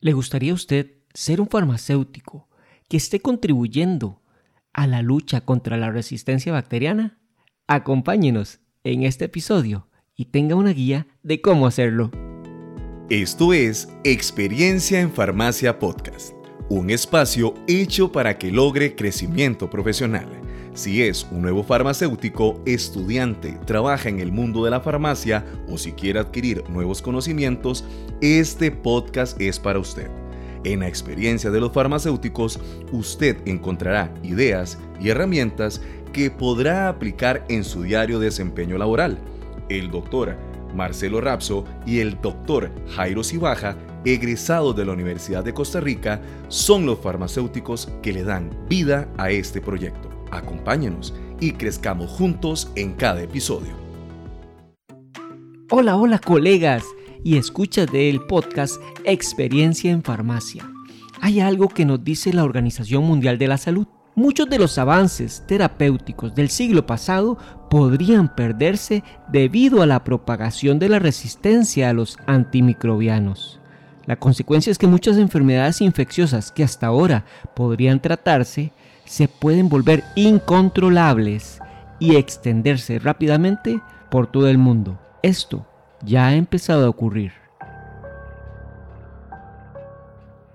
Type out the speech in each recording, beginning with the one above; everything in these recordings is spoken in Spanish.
¿Le gustaría a usted ser un farmacéutico que esté contribuyendo a la lucha contra la resistencia bacteriana? Acompáñenos en este episodio y tenga una guía de cómo hacerlo. Esto es Experiencia en Farmacia Podcast, un espacio hecho para que logre crecimiento profesional. Si es un nuevo farmacéutico, estudiante, trabaja en el mundo de la farmacia o si quiere adquirir nuevos conocimientos, este podcast es para usted. En la experiencia de los farmacéuticos, usted encontrará ideas y herramientas que podrá aplicar en su diario desempeño laboral. El doctor Marcelo Rapso y el doctor Jairo Cibaja, egresados de la Universidad de Costa Rica, son los farmacéuticos que le dan vida a este proyecto. Acompáñenos y crezcamos juntos en cada episodio. Hola, hola colegas y escuchas del podcast Experiencia en Farmacia. Hay algo que nos dice la Organización Mundial de la Salud. Muchos de los avances terapéuticos del siglo pasado podrían perderse debido a la propagación de la resistencia a los antimicrobianos. La consecuencia es que muchas enfermedades infecciosas que hasta ahora podrían tratarse se pueden volver incontrolables y extenderse rápidamente por todo el mundo. Esto ya ha empezado a ocurrir.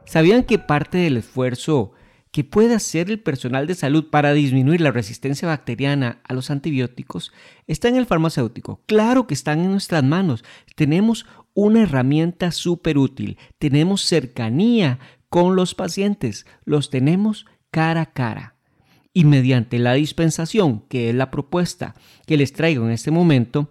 ¿Sabían que parte del esfuerzo que puede hacer el personal de salud para disminuir la resistencia bacteriana a los antibióticos está en el farmacéutico? Claro que están en nuestras manos. Tenemos una herramienta súper útil. Tenemos cercanía con los pacientes. Los tenemos cara a cara. Y mediante la dispensación, que es la propuesta que les traigo en este momento,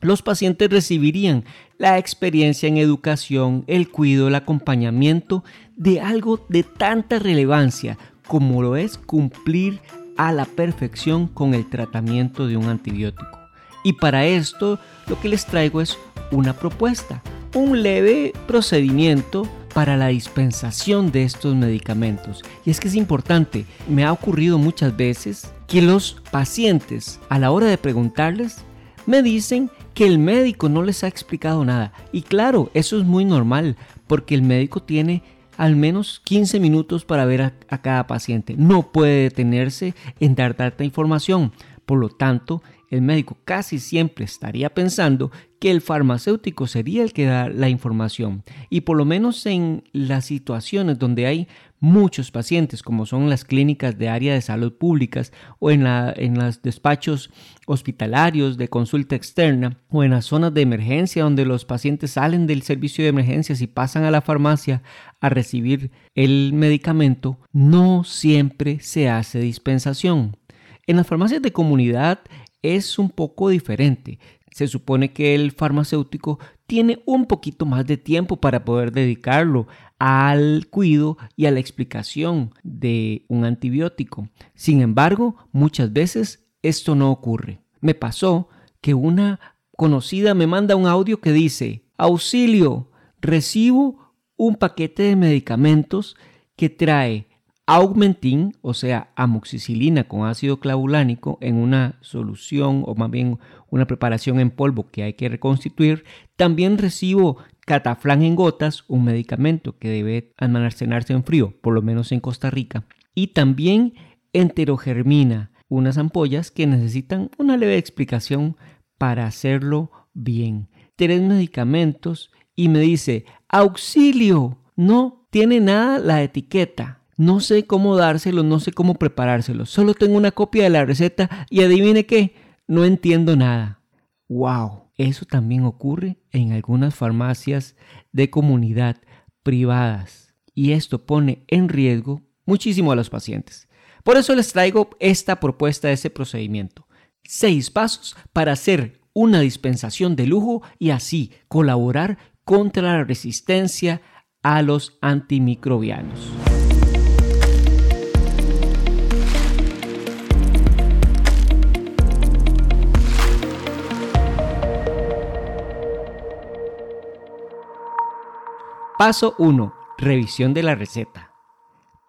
los pacientes recibirían la experiencia en educación, el cuidado, el acompañamiento de algo de tanta relevancia como lo es cumplir a la perfección con el tratamiento de un antibiótico. Y para esto lo que les traigo es una propuesta, un leve procedimiento para la dispensación de estos medicamentos. Y es que es importante, me ha ocurrido muchas veces que los pacientes a la hora de preguntarles me dicen que el médico no les ha explicado nada. Y claro, eso es muy normal, porque el médico tiene al menos 15 minutos para ver a, cada paciente. No puede detenerse en dar tanta información. Por lo tanto, el médico casi siempre estaría pensando que el farmacéutico sería el que da la información. Y por lo menos en las situaciones donde hay muchos pacientes, como son las clínicas de área de salud públicas o en, la, en los despachos hospitalarios de consulta externa o en las zonas de emergencia donde los pacientes salen del servicio de emergencias y pasan a la farmacia a recibir el medicamento, no siempre se hace dispensación. En las farmacias de comunidad es un poco diferente. Se supone que el farmacéutico tiene un poquito más de tiempo para poder dedicarlo al cuidado y a la explicación de un antibiótico. Sin embargo, muchas veces esto no ocurre. Me pasó que una conocida me manda un audio que dice, auxilio, recibo un paquete de medicamentos que trae Augmentin, o sea, amoxicilina con ácido clavulánico en una solución o más bien una preparación en polvo que hay que reconstituir. También recibo cataflán en gotas, un medicamento que debe almacenarse en frío, por lo menos en Costa Rica. Y también enterogermina, unas ampollas que necesitan una leve explicación para hacerlo bien. Tres medicamentos y me dice, auxilio, no tiene nada la etiqueta no sé cómo dárselo, no sé cómo preparárselo. Solo tengo una copia de la receta y adivine qué, no entiendo nada. ¡Wow! Eso también ocurre en algunas farmacias de comunidad privadas. Y esto pone en riesgo muchísimo a los pacientes. Por eso les traigo esta propuesta de ese procedimiento. Seis pasos para hacer una dispensación de lujo y así colaborar contra la resistencia a los antimicrobianos. Paso 1. Revisión de la receta.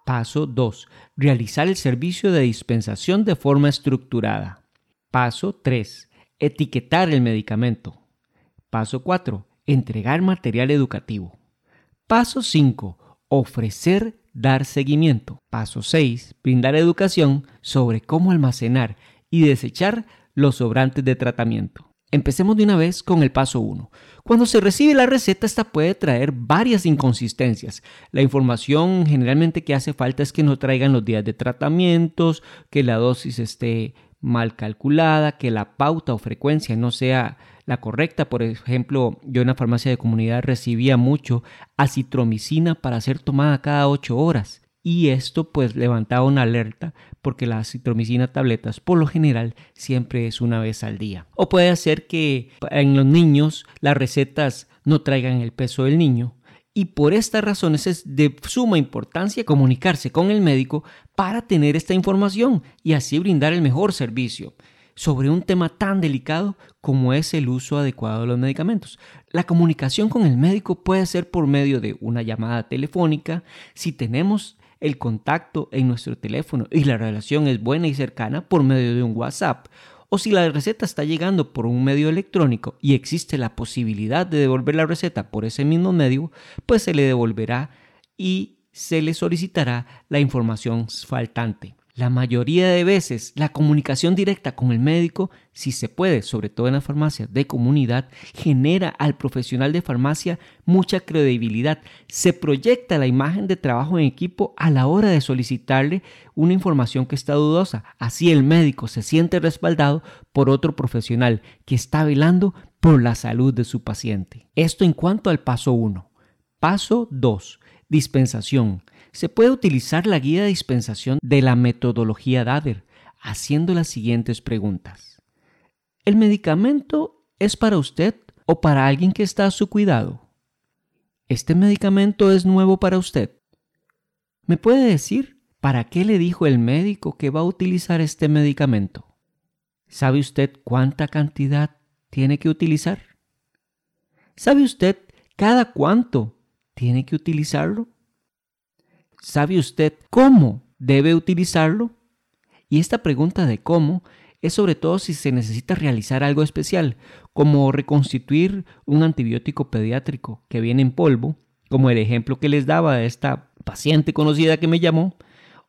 Paso 2. Realizar el servicio de dispensación de forma estructurada. Paso 3. Etiquetar el medicamento. Paso 4. Entregar material educativo. Paso 5. Ofrecer dar seguimiento. Paso 6. Brindar educación sobre cómo almacenar y desechar los sobrantes de tratamiento. Empecemos de una vez con el paso 1. Cuando se recibe la receta, esta puede traer varias inconsistencias. La información generalmente que hace falta es que no traigan los días de tratamientos, que la dosis esté mal calculada, que la pauta o frecuencia no sea la correcta. Por ejemplo, yo en la farmacia de comunidad recibía mucho acitromicina para ser tomada cada 8 horas y esto pues levantaba una alerta porque la citromicina tabletas por lo general siempre es una vez al día. O puede hacer que en los niños las recetas no traigan el peso del niño y por estas razones es de suma importancia comunicarse con el médico para tener esta información y así brindar el mejor servicio sobre un tema tan delicado como es el uso adecuado de los medicamentos. La comunicación con el médico puede ser por medio de una llamada telefónica si tenemos el contacto en nuestro teléfono y la relación es buena y cercana por medio de un WhatsApp. O si la receta está llegando por un medio electrónico y existe la posibilidad de devolver la receta por ese mismo medio, pues se le devolverá y se le solicitará la información faltante. La mayoría de veces la comunicación directa con el médico, si se puede, sobre todo en las farmacias de comunidad, genera al profesional de farmacia mucha credibilidad. Se proyecta la imagen de trabajo en equipo a la hora de solicitarle una información que está dudosa. Así el médico se siente respaldado por otro profesional que está velando por la salud de su paciente. Esto en cuanto al paso 1. Paso 2. Dispensación se puede utilizar la guía de dispensación de la metodología DADER haciendo las siguientes preguntas. ¿El medicamento es para usted o para alguien que está a su cuidado? ¿Este medicamento es nuevo para usted? ¿Me puede decir para qué le dijo el médico que va a utilizar este medicamento? ¿Sabe usted cuánta cantidad tiene que utilizar? ¿Sabe usted cada cuánto tiene que utilizarlo? ¿Sabe usted cómo debe utilizarlo? Y esta pregunta de cómo es sobre todo si se necesita realizar algo especial, como reconstituir un antibiótico pediátrico que viene en polvo, como el ejemplo que les daba de esta paciente conocida que me llamó,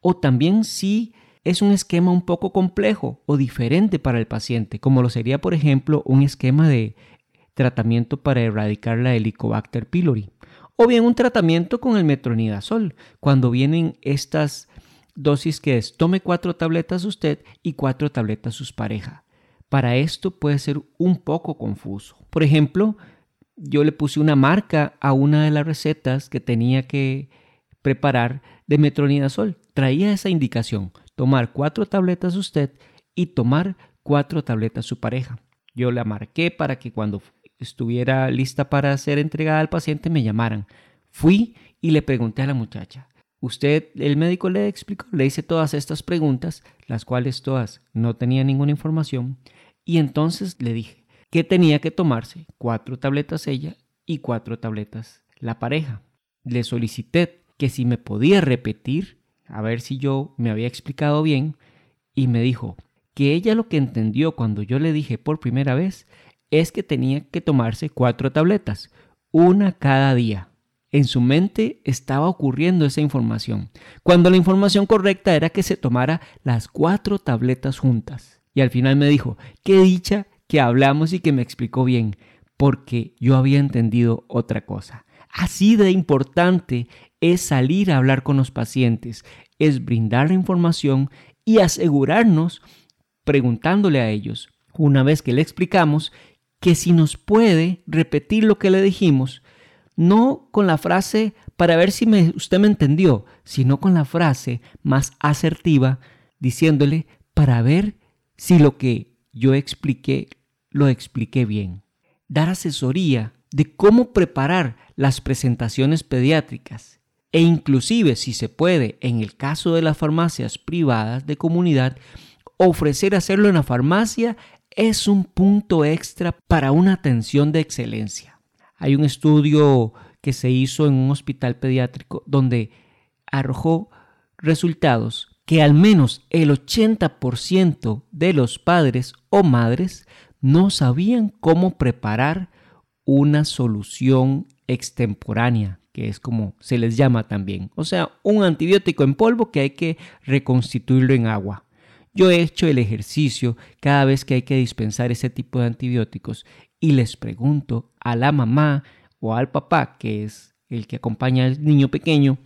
o también si es un esquema un poco complejo o diferente para el paciente, como lo sería por ejemplo un esquema de tratamiento para erradicar la Helicobacter pylori o bien un tratamiento con el metronidazol, cuando vienen estas dosis que es tome cuatro tabletas usted y cuatro tabletas su pareja. Para esto puede ser un poco confuso. Por ejemplo, yo le puse una marca a una de las recetas que tenía que preparar de metronidazol. Traía esa indicación, tomar cuatro tabletas usted y tomar cuatro tabletas su pareja. Yo la marqué para que cuando estuviera lista para ser entregada al paciente, me llamaran. Fui y le pregunté a la muchacha. Usted, el médico le explicó, le hice todas estas preguntas, las cuales todas no tenían ninguna información, y entonces le dije que tenía que tomarse cuatro tabletas ella y cuatro tabletas la pareja. Le solicité que si me podía repetir, a ver si yo me había explicado bien, y me dijo que ella lo que entendió cuando yo le dije por primera vez es que tenía que tomarse cuatro tabletas, una cada día. En su mente estaba ocurriendo esa información, cuando la información correcta era que se tomara las cuatro tabletas juntas. Y al final me dijo, qué dicha que hablamos y que me explicó bien, porque yo había entendido otra cosa. Así de importante es salir a hablar con los pacientes, es brindar la información y asegurarnos, preguntándole a ellos, una vez que le explicamos, que si nos puede repetir lo que le dijimos, no con la frase para ver si usted me entendió, sino con la frase más asertiva, diciéndole para ver si lo que yo expliqué lo expliqué bien. Dar asesoría de cómo preparar las presentaciones pediátricas e inclusive, si se puede, en el caso de las farmacias privadas de comunidad, ofrecer hacerlo en la farmacia es un punto extra para una atención de excelencia. Hay un estudio que se hizo en un hospital pediátrico donde arrojó resultados que al menos el 80% de los padres o madres no sabían cómo preparar una solución extemporánea, que es como se les llama también. O sea, un antibiótico en polvo que hay que reconstituirlo en agua. Yo he hecho el ejercicio cada vez que hay que dispensar ese tipo de antibióticos y les pregunto a la mamá o al papá, que es el que acompaña al niño pequeño,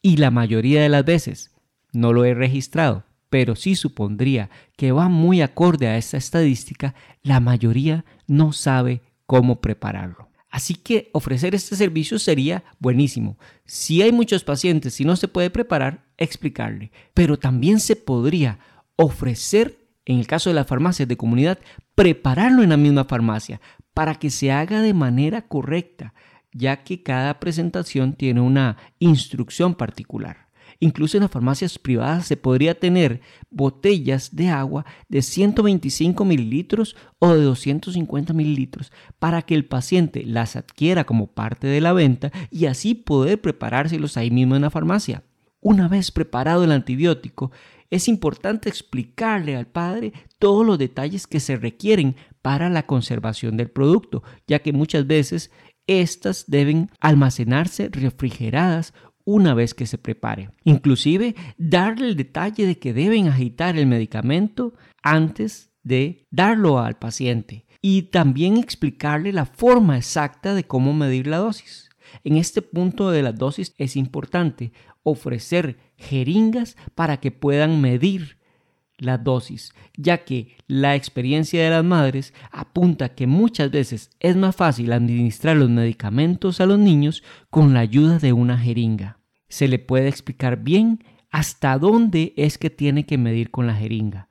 y la mayoría de las veces no lo he registrado, pero sí supondría que va muy acorde a esta estadística, la mayoría no sabe cómo prepararlo. Así que ofrecer este servicio sería buenísimo. Si hay muchos pacientes y no se puede preparar, explicarle. Pero también se podría ofrecer, en el caso de las farmacias de comunidad, prepararlo en la misma farmacia para que se haga de manera correcta, ya que cada presentación tiene una instrucción particular. Incluso en las farmacias privadas se podría tener botellas de agua de 125 mililitros o de 250 mililitros para que el paciente las adquiera como parte de la venta y así poder preparárselos ahí mismo en la farmacia. Una vez preparado el antibiótico, es importante explicarle al padre todos los detalles que se requieren para la conservación del producto, ya que muchas veces estas deben almacenarse refrigeradas una vez que se prepare. Inclusive darle el detalle de que deben agitar el medicamento antes de darlo al paciente y también explicarle la forma exacta de cómo medir la dosis. En este punto de la dosis es importante ofrecer jeringas para que puedan medir la dosis, ya que la experiencia de las madres apunta que muchas veces es más fácil administrar los medicamentos a los niños con la ayuda de una jeringa. Se le puede explicar bien hasta dónde es que tiene que medir con la jeringa.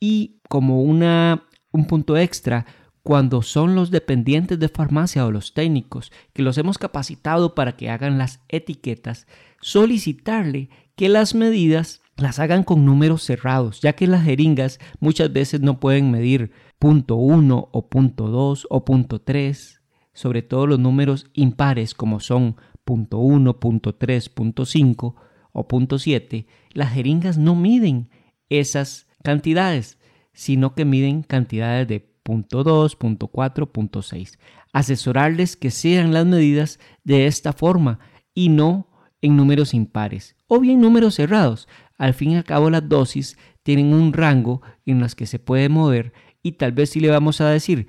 Y como una, un punto extra, cuando son los dependientes de farmacia o los técnicos que los hemos capacitado para que hagan las etiquetas, solicitarle que las medidas las hagan con números cerrados, ya que las jeringas muchas veces no pueden medir punto .1 o punto .2 o punto .3, sobre todo los números impares como son punto .1, punto .3, punto .5 o punto .7, las jeringas no miden esas cantidades, sino que miden cantidades de punto .2, punto .4, punto .6. Asesorarles que sean las medidas de esta forma y no en números impares o bien números cerrados. Al fin y al cabo las dosis tienen un rango en las que se puede mover y tal vez si le vamos a decir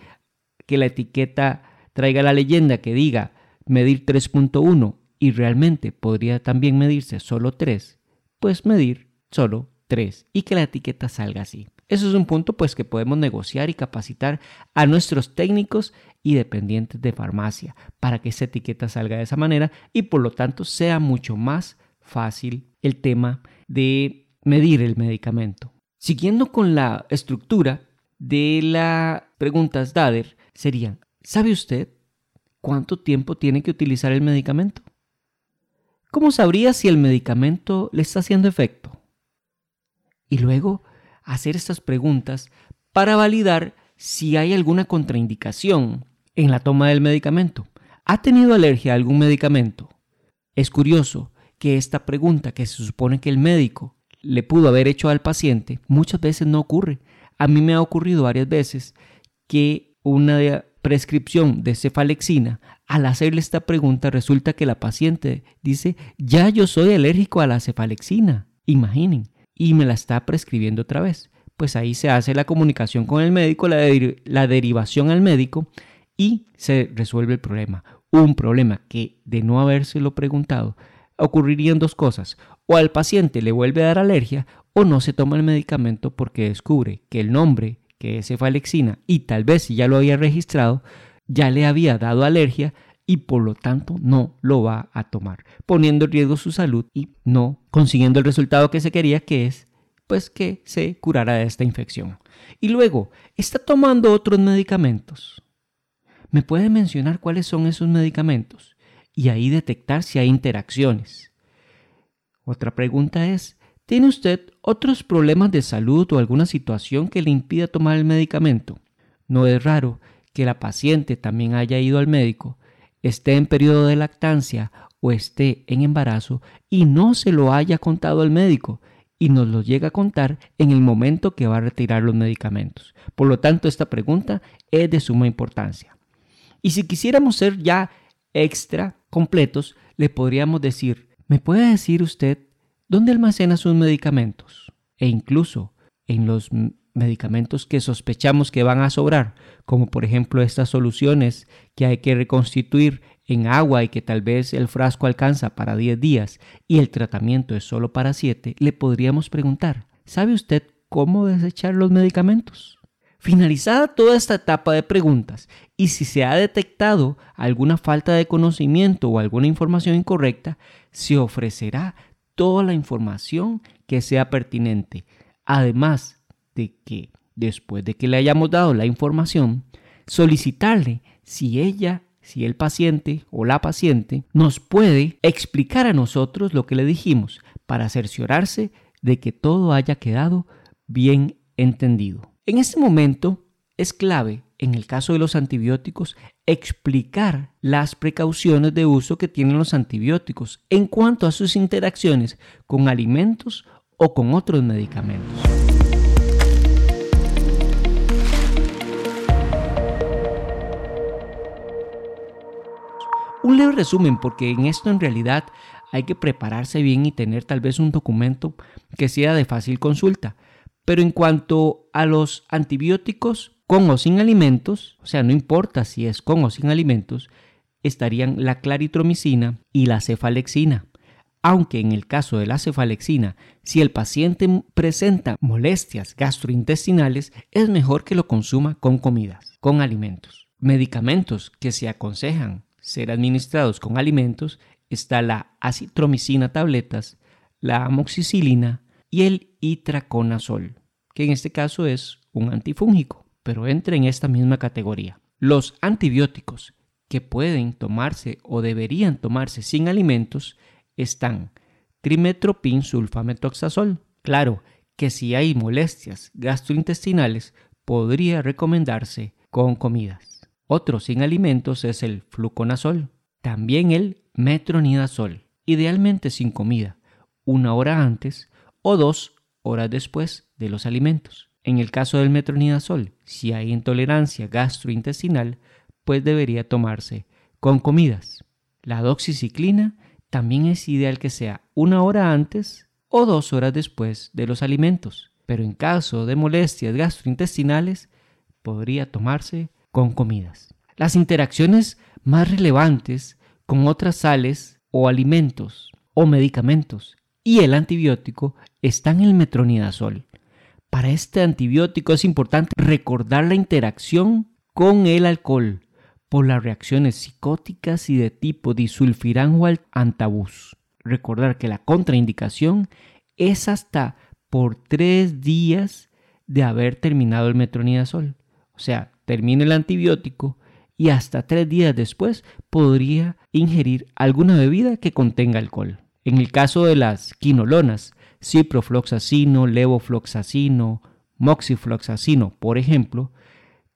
que la etiqueta traiga la leyenda que diga medir 3.1 y realmente podría también medirse solo 3, pues medir solo 3 y que la etiqueta salga así. Eso es un punto pues que podemos negociar y capacitar a nuestros técnicos y dependientes de farmacia para que esa etiqueta salga de esa manera y por lo tanto sea mucho más fácil el tema de medir el medicamento. Siguiendo con la estructura de las preguntas DADER serían, ¿sabe usted cuánto tiempo tiene que utilizar el medicamento? ¿Cómo sabría si el medicamento le está haciendo efecto? Y luego hacer estas preguntas para validar si hay alguna contraindicación en la toma del medicamento. ¿Ha tenido alergia a algún medicamento? Es curioso que esta pregunta que se supone que el médico le pudo haber hecho al paciente muchas veces no ocurre. A mí me ha ocurrido varias veces que una prescripción de cefalexina, al hacerle esta pregunta resulta que la paciente dice, ya yo soy alérgico a la cefalexina, imaginen, y me la está prescribiendo otra vez. Pues ahí se hace la comunicación con el médico, la, la derivación al médico y se resuelve el problema. Un problema que de no habérselo preguntado ocurrirían dos cosas. O al paciente le vuelve a dar alergia o no se toma el medicamento porque descubre que el nombre, que es cefalexina, y tal vez si ya lo había registrado, ya le había dado alergia y por lo tanto no lo va a tomar, poniendo en riesgo su salud y no consiguiendo el resultado que se quería, que es pues que se curara de esta infección. Y luego, está tomando otros medicamentos. ¿Me puede mencionar cuáles son esos medicamentos? y ahí detectar si hay interacciones. Otra pregunta es, ¿tiene usted otros problemas de salud o alguna situación que le impida tomar el medicamento? No es raro que la paciente también haya ido al médico, esté en periodo de lactancia o esté en embarazo y no se lo haya contado al médico y nos lo llega a contar en el momento que va a retirar los medicamentos. Por lo tanto, esta pregunta es de suma importancia. Y si quisiéramos ser ya extra completos, le podríamos decir, ¿me puede decir usted dónde almacena sus medicamentos? E incluso en los medicamentos que sospechamos que van a sobrar, como por ejemplo estas soluciones que hay que reconstituir en agua y que tal vez el frasco alcanza para 10 días y el tratamiento es solo para 7, le podríamos preguntar, ¿sabe usted cómo desechar los medicamentos? Finalizada toda esta etapa de preguntas y si se ha detectado alguna falta de conocimiento o alguna información incorrecta, se ofrecerá toda la información que sea pertinente. Además de que, después de que le hayamos dado la información, solicitarle si ella, si el paciente o la paciente nos puede explicar a nosotros lo que le dijimos para cerciorarse de que todo haya quedado bien entendido. En este momento es clave, en el caso de los antibióticos, explicar las precauciones de uso que tienen los antibióticos en cuanto a sus interacciones con alimentos o con otros medicamentos. Un leve resumen, porque en esto en realidad hay que prepararse bien y tener tal vez un documento que sea de fácil consulta. Pero en cuanto a los antibióticos con o sin alimentos, o sea, no importa si es con o sin alimentos, estarían la claritromicina y la cefalexina. Aunque en el caso de la cefalexina, si el paciente presenta molestias gastrointestinales, es mejor que lo consuma con comidas, con alimentos. Medicamentos que se aconsejan ser administrados con alimentos está la acitromicina tabletas, la amoxicilina y el itraconazol que en este caso es un antifúngico, pero entra en esta misma categoría. Los antibióticos que pueden tomarse o deberían tomarse sin alimentos están trimetropin sulfametoxazol. Claro que si hay molestias gastrointestinales podría recomendarse con comidas. Otro sin alimentos es el fluconazol, también el metronidazol, idealmente sin comida, una hora antes o dos horas después de los alimentos. En el caso del metronidazol, si hay intolerancia gastrointestinal, pues debería tomarse con comidas. La doxiciclina también es ideal que sea una hora antes o dos horas después de los alimentos, pero en caso de molestias gastrointestinales podría tomarse con comidas. Las interacciones más relevantes con otras sales o alimentos o medicamentos y el antibiótico están en el metronidazol. Para este antibiótico es importante recordar la interacción con el alcohol por las reacciones psicóticas y de tipo disulfirán o antabús. Recordar que la contraindicación es hasta por tres días de haber terminado el metronidazol. O sea, termina el antibiótico y hasta tres días después podría ingerir alguna bebida que contenga alcohol. En el caso de las quinolonas, ciprofloxacino, levofloxacino, moxifloxacino, por ejemplo,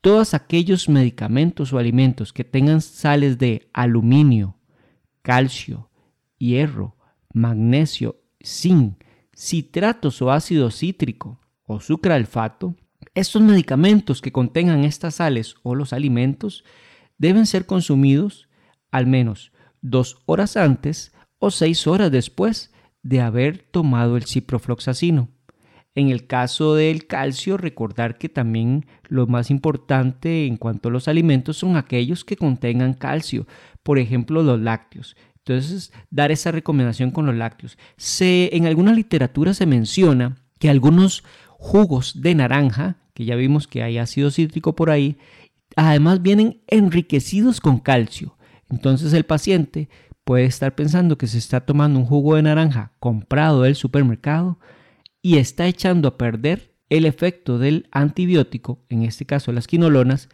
todos aquellos medicamentos o alimentos que tengan sales de aluminio, calcio, hierro, magnesio, zinc, citratos o ácido cítrico o sucralfato, estos medicamentos que contengan estas sales o los alimentos deben ser consumidos al menos dos horas antes o seis horas después de haber tomado el ciprofloxacino. En el caso del calcio, recordar que también lo más importante en cuanto a los alimentos son aquellos que contengan calcio, por ejemplo los lácteos. Entonces, dar esa recomendación con los lácteos. En alguna literatura se menciona que algunos jugos de naranja, que ya vimos que hay ácido cítrico por ahí, además vienen enriquecidos con calcio. Entonces el paciente puede estar pensando que se está tomando un jugo de naranja comprado del supermercado y está echando a perder el efecto del antibiótico, en este caso las quinolonas,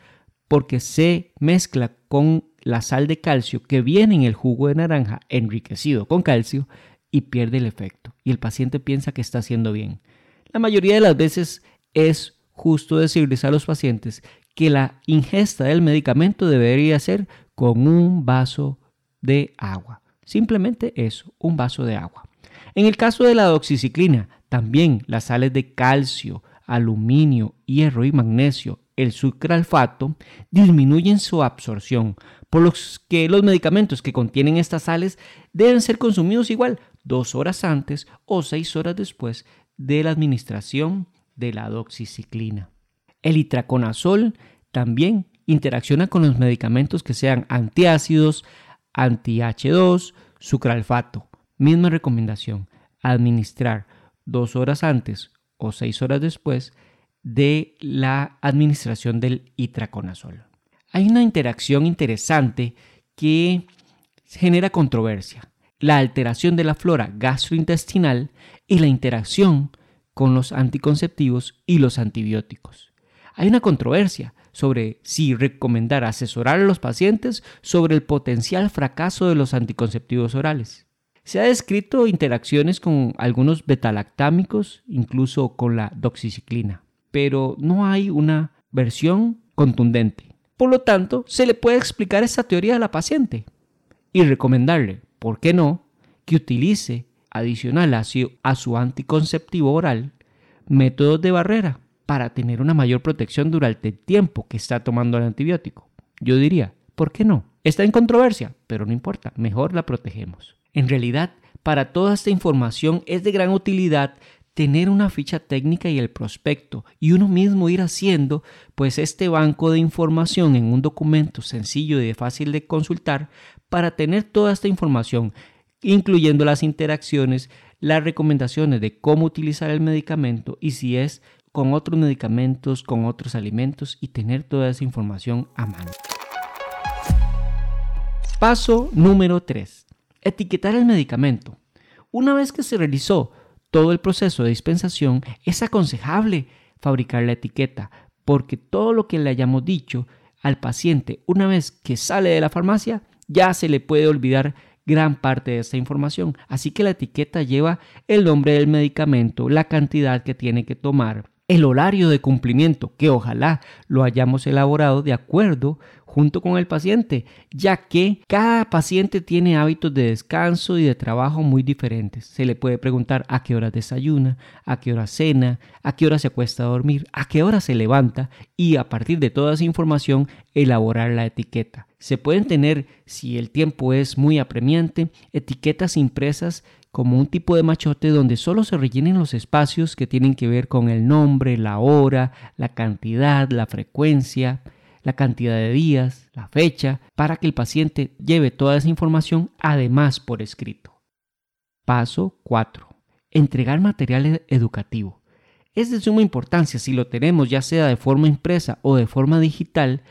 porque se mezcla con la sal de calcio que viene en el jugo de naranja enriquecido con calcio y pierde el efecto. Y el paciente piensa que está haciendo bien. La mayoría de las veces es justo decirles a los pacientes que la ingesta del medicamento debería ser con un vaso de agua. Simplemente eso, un vaso de agua. En el caso de la doxiciclina, también las sales de calcio, aluminio, hierro y magnesio el sucralfato, disminuyen su absorción, por lo que los medicamentos que contienen estas sales deben ser consumidos igual dos horas antes o seis horas después de la administración de la doxiciclina. El itraconazol también interacciona con los medicamentos que sean antiácidos, anti-H2, sucralfato. Misma recomendación, administrar dos horas antes o seis horas después de la administración del itraconazol. Hay una interacción interesante que genera controversia, la alteración de la flora gastrointestinal y la interacción con los anticonceptivos y los antibióticos. Hay una controversia sobre si recomendar asesorar a los pacientes sobre el potencial fracaso de los anticonceptivos orales. Se ha descrito interacciones con algunos betalactámicos, incluso con la doxiciclina, pero no hay una versión contundente. Por lo tanto, se le puede explicar esta teoría a la paciente y recomendarle, ¿por qué no?, que utilice adicional a su, anticonceptivo oral métodos de barrera para tener una mayor protección durante el tiempo que está tomando el antibiótico. Yo diría, ¿por qué no? Está en controversia, pero no importa, mejor la protegemos. En realidad, para toda esta información es de gran utilidad tener una ficha técnica y el prospecto y uno mismo ir haciendo pues este banco de información en un documento sencillo y de fácil de consultar para tener toda esta información incluyendo las interacciones, las recomendaciones de cómo utilizar el medicamento y si es con otros medicamentos, con otros alimentos y tener toda esa información a mano. Paso número 3. Etiquetar el medicamento. Una vez que se realizó todo el proceso de dispensación, es aconsejable fabricar la etiqueta, porque todo lo que le hayamos dicho al paciente una vez que sale de la farmacia, ya se le puede olvidar gran parte de esta información. Así que la etiqueta lleva el nombre del medicamento, la cantidad que tiene que tomar, el horario de cumplimiento, que ojalá lo hayamos elaborado de acuerdo junto con el paciente, ya que cada paciente tiene hábitos de descanso y de trabajo muy diferentes. Se le puede preguntar a qué hora desayuna, a qué hora cena, a qué hora se acuesta a dormir, a qué hora se levanta y a partir de toda esa información elaborar la etiqueta. Se pueden tener, si el tiempo es muy apremiante, etiquetas impresas como un tipo de machote donde solo se rellenen los espacios que tienen que ver con el nombre, la hora, la cantidad, la frecuencia, la cantidad de días, la fecha, para que el paciente lleve toda esa información además por escrito. Paso 4. Entregar material educativo. Es de suma importancia si lo tenemos ya sea de forma impresa o de forma digital,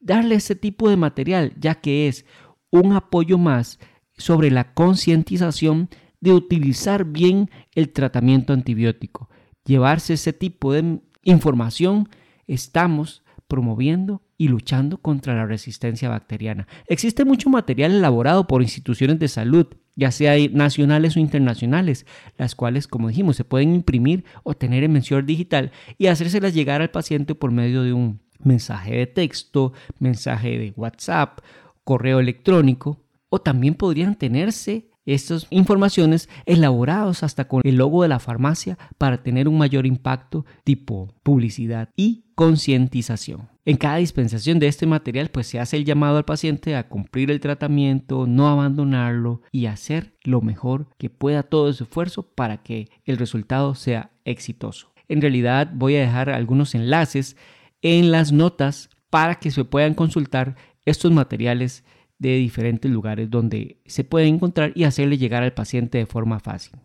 darle ese tipo de material ya que es un apoyo más sobre la concientización de utilizar bien el tratamiento antibiótico. Llevarse ese tipo de información estamos promoviendo y luchando contra la resistencia bacteriana. Existe mucho material elaborado por instituciones de salud, ya sea nacionales o internacionales, las cuales, como dijimos, se pueden imprimir o tener en mención digital y hacérselas llegar al paciente por medio de un mensaje de texto, mensaje de WhatsApp, correo electrónico, o también podrían tenerse estas informaciones elaboradas hasta con el logo de la farmacia para tener un mayor impacto tipo publicidad y concientización. En cada dispensación de este material pues se hace el llamado al paciente a cumplir el tratamiento, no abandonarlo y hacer lo mejor que pueda todo su esfuerzo para que el resultado sea exitoso. En realidad voy a dejar algunos enlaces en las notas para que se puedan consultar estos materiales de diferentes lugares donde se puede encontrar y hacerle llegar al paciente de forma fácil.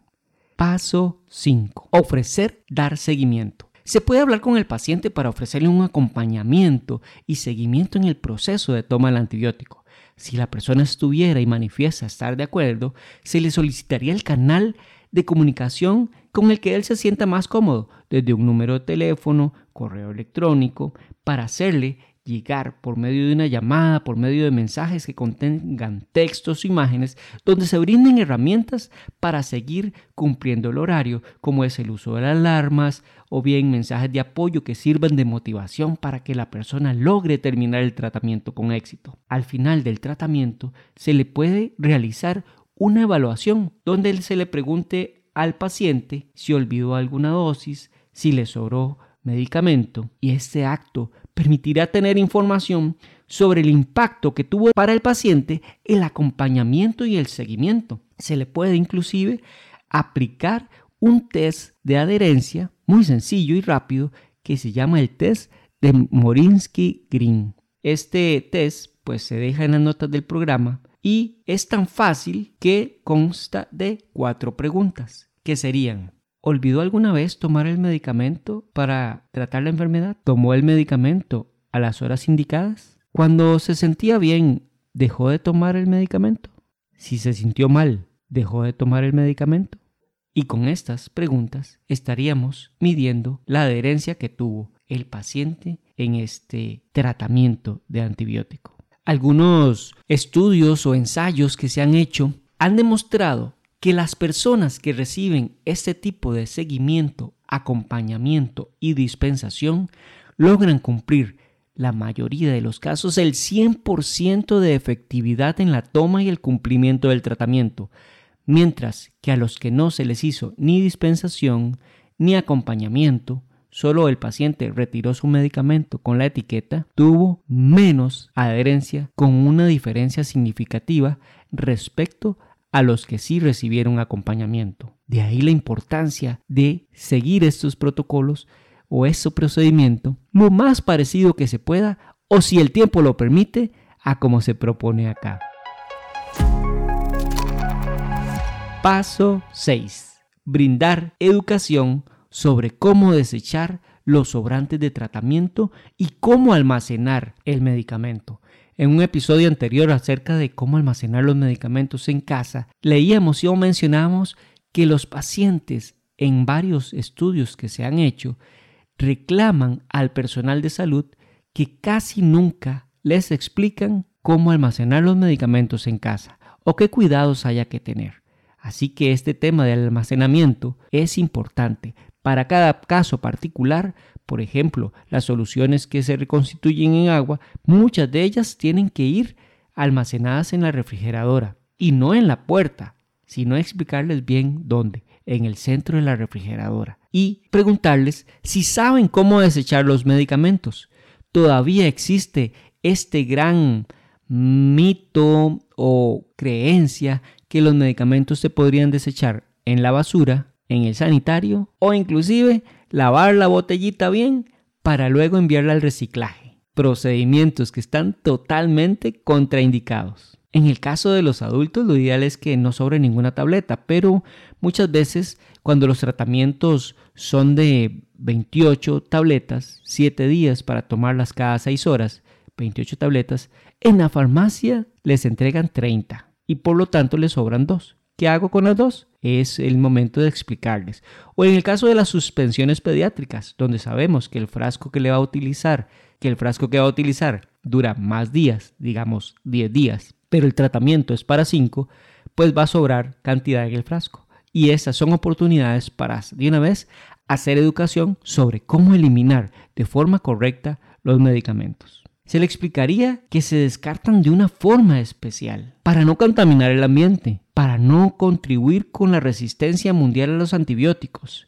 Paso 5. Ofrecer, dar seguimiento. Se puede hablar con el paciente para ofrecerle un acompañamiento y seguimiento en el proceso de toma del antibiótico. Si la persona estuviera y manifiesta estar de acuerdo, se le solicitaría el canal de comunicación con el que él se sienta más cómodo, desde un número de teléfono, correo electrónico, para hacerle llegar por medio de una llamada, por medio de mensajes que contengan textos o imágenes, donde se brinden herramientas para seguir cumpliendo el horario, como es el uso de las alarmas o bien mensajes de apoyo que sirvan de motivación para que la persona logre terminar el tratamiento con éxito. Al final del tratamiento se le puede realizar una evaluación donde se le pregunte al paciente si olvidó alguna dosis, si le sobró medicamento y este acto permitirá tener información sobre el impacto que tuvo para el paciente el acompañamiento y el seguimiento. Se le puede inclusive aplicar un test de adherencia muy sencillo y rápido que se llama el test de Morinsky-Green. Este test pues se deja en las notas del programa y es tan fácil que consta de cuatro preguntas, que serían ¿Olvidó alguna vez tomar el medicamento para tratar la enfermedad? ¿Tomó el medicamento a las horas indicadas? Cuando se sentía bien, ¿dejó de tomar el medicamento? Si se sintió mal, ¿dejó de tomar el medicamento? Y con estas preguntas estaríamos midiendo la adherencia que tuvo el paciente en este tratamiento de antibiótico. Algunos estudios o ensayos que se han hecho han demostrado que las personas que reciben este tipo de seguimiento, acompañamiento y dispensación logran cumplir la mayoría de los casos el 100% de efectividad en la toma y el cumplimiento del tratamiento, mientras que a los que no se les hizo ni dispensación ni acompañamiento, solo el paciente retiró su medicamento con la etiqueta, tuvo menos adherencia con una diferencia significativa respecto a los que sí recibieron acompañamiento. De ahí la importancia de seguir estos protocolos o este procedimiento lo más parecido que se pueda o si el tiempo lo permite a como se propone acá. Paso 6. Brindar educación sobre cómo desechar los sobrantes de tratamiento y cómo almacenar el medicamento. En un episodio anterior acerca de cómo almacenar los medicamentos en casa, leíamos y mencionamos que los pacientes en varios estudios que se han hecho reclaman al personal de salud que casi nunca les explican cómo almacenar los medicamentos en casa o qué cuidados haya que tener. Así que este tema del almacenamiento es importante para cada caso particular por ejemplo, las soluciones que se reconstituyen en agua, muchas de ellas tienen que ir almacenadas en la refrigeradora y no en la puerta, sino explicarles bien dónde, en el centro de la refrigeradora y preguntarles si saben cómo desechar los medicamentos. Todavía existe este gran mito o creencia que los medicamentos se podrían desechar en la basura, en el sanitario o inclusive lavar la botellita bien para luego enviarla al reciclaje. Procedimientos que están totalmente contraindicados. En el caso de los adultos lo ideal es que no sobre ninguna tableta, pero muchas veces cuando los tratamientos son de 28 tabletas, 7 días para tomarlas cada 6 horas, 28 tabletas, en la farmacia les entregan 30 y por lo tanto les sobran 2. ¿Qué hago con las dos? Es el momento de explicarles. O en el caso de las suspensiones pediátricas, donde sabemos que el frasco que le va a utilizar, que el frasco que va a utilizar dura más días, digamos 10 días, pero el tratamiento es para 5, pues va a sobrar cantidad en el frasco. Y estas son oportunidades para, de una vez, hacer educación sobre cómo eliminar de forma correcta los medicamentos se le explicaría que se descartan de una forma especial para no contaminar el ambiente, para no contribuir con la resistencia mundial a los antibióticos,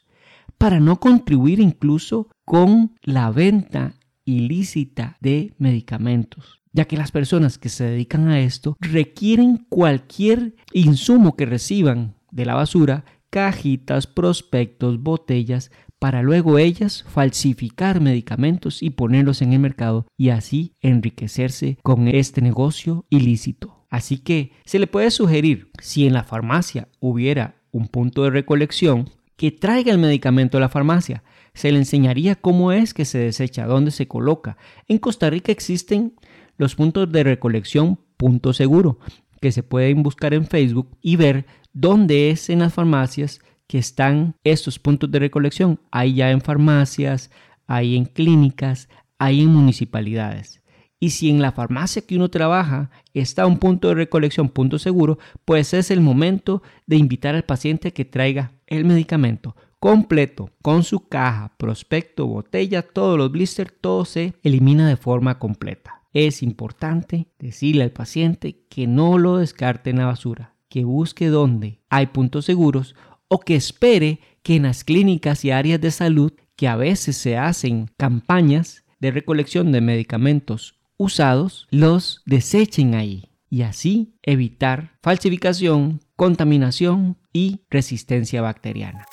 para no contribuir incluso con la venta ilícita de medicamentos, ya que las personas que se dedican a esto requieren cualquier insumo que reciban de la basura, cajitas, prospectos, botellas, para luego ellas falsificar medicamentos y ponerlos en el mercado y así enriquecerse con este negocio ilícito. Así que se le puede sugerir, si en la farmacia hubiera un punto de recolección, que traiga el medicamento a la farmacia. Se le enseñaría cómo es que se desecha, dónde se coloca. En Costa Rica existen los puntos de recolección Punto Seguro, que se pueden buscar en Facebook y ver dónde es en las farmacias que están estos puntos de recolección. Hay ya en farmacias, hay en clínicas, hay en municipalidades. Y si en la farmacia que uno trabaja está un punto de recolección, punto seguro, pues es el momento de invitar al paciente que traiga el medicamento completo, con su caja, prospecto, botella, todos los blisters, todo se elimina de forma completa. Es importante decirle al paciente que no lo descarte en la basura, que busque donde hay puntos seguros o que espere que en las clínicas y áreas de salud que a veces se hacen campañas de recolección de medicamentos usados los desechen ahí y así evitar falsificación, contaminación y resistencia bacteriana.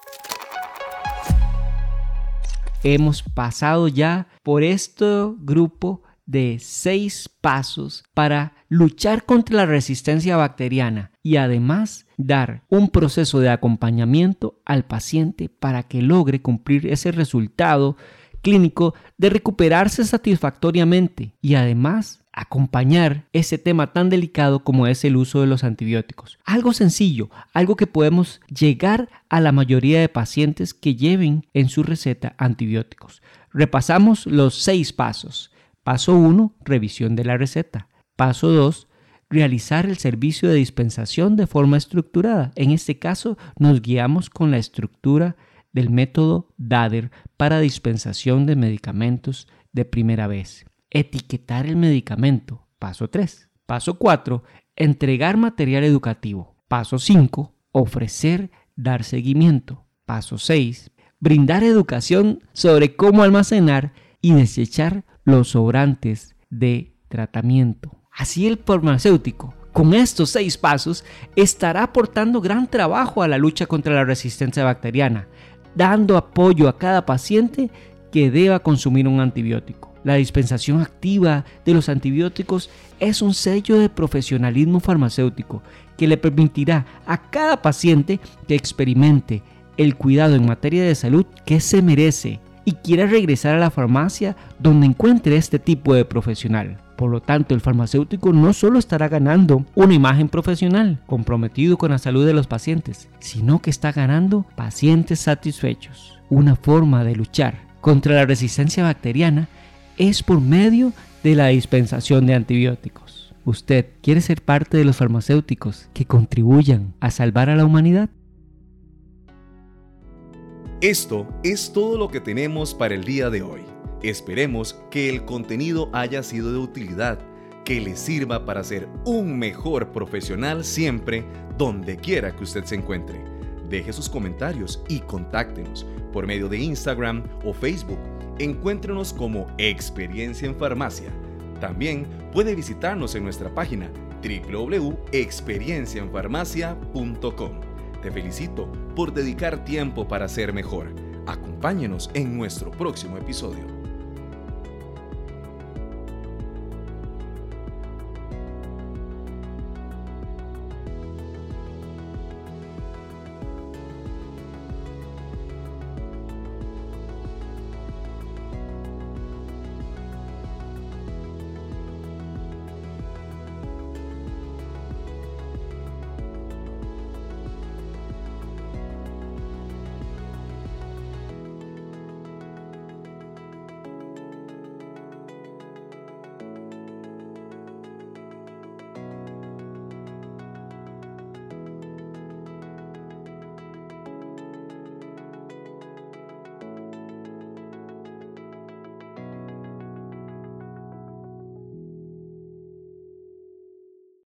Hemos pasado ya por este grupo de seis pasos para luchar contra la resistencia bacteriana y además dar un proceso de acompañamiento al paciente para que logre cumplir ese resultado clínico de recuperarse satisfactoriamente y además acompañar ese tema tan delicado como es el uso de los antibióticos. Algo sencillo, algo que podemos llegar a la mayoría de pacientes que lleven en su receta antibióticos. Repasamos los seis pasos. Paso 1, revisión de la receta. Paso 2, realizar el servicio de dispensación de forma estructurada. En este caso nos guiamos con la estructura del método DADER para dispensación de medicamentos de primera vez. Etiquetar el medicamento. Paso 3. Paso 4. Entregar material educativo. Paso 5. Ofrecer, dar seguimiento. Paso 6. Brindar educación sobre cómo almacenar y desechar los sobrantes de tratamiento. Así el farmacéutico, con estos seis pasos, estará aportando gran trabajo a la lucha contra la resistencia bacteriana, dando apoyo a cada paciente que deba consumir un antibiótico. La dispensación activa de los antibióticos es un sello de profesionalismo farmacéutico que le permitirá a cada paciente que experimente el cuidado en materia de salud que se merece y quiera regresar a la farmacia donde encuentre este tipo de profesional. Por lo tanto, el farmacéutico no solo estará ganando una imagen profesional comprometido con la salud de los pacientes, sino que está ganando pacientes satisfechos. Una forma de luchar contra la resistencia bacteriana es por medio de la dispensación de antibióticos. ¿Usted quiere ser parte de los farmacéuticos que contribuyan a salvar a la humanidad? Esto es todo lo que tenemos para el día de hoy. Esperemos que el contenido haya sido de utilidad, que le sirva para ser un mejor profesional siempre, donde quiera que usted se encuentre. Deje sus comentarios y contáctenos por medio de Instagram o Facebook. Encuéntrenos como Experiencia en Farmacia. También puede visitarnos en nuestra página www.experienciaenfarmacia.com. Te felicito por dedicar tiempo para ser mejor. Acompáñenos en nuestro próximo episodio.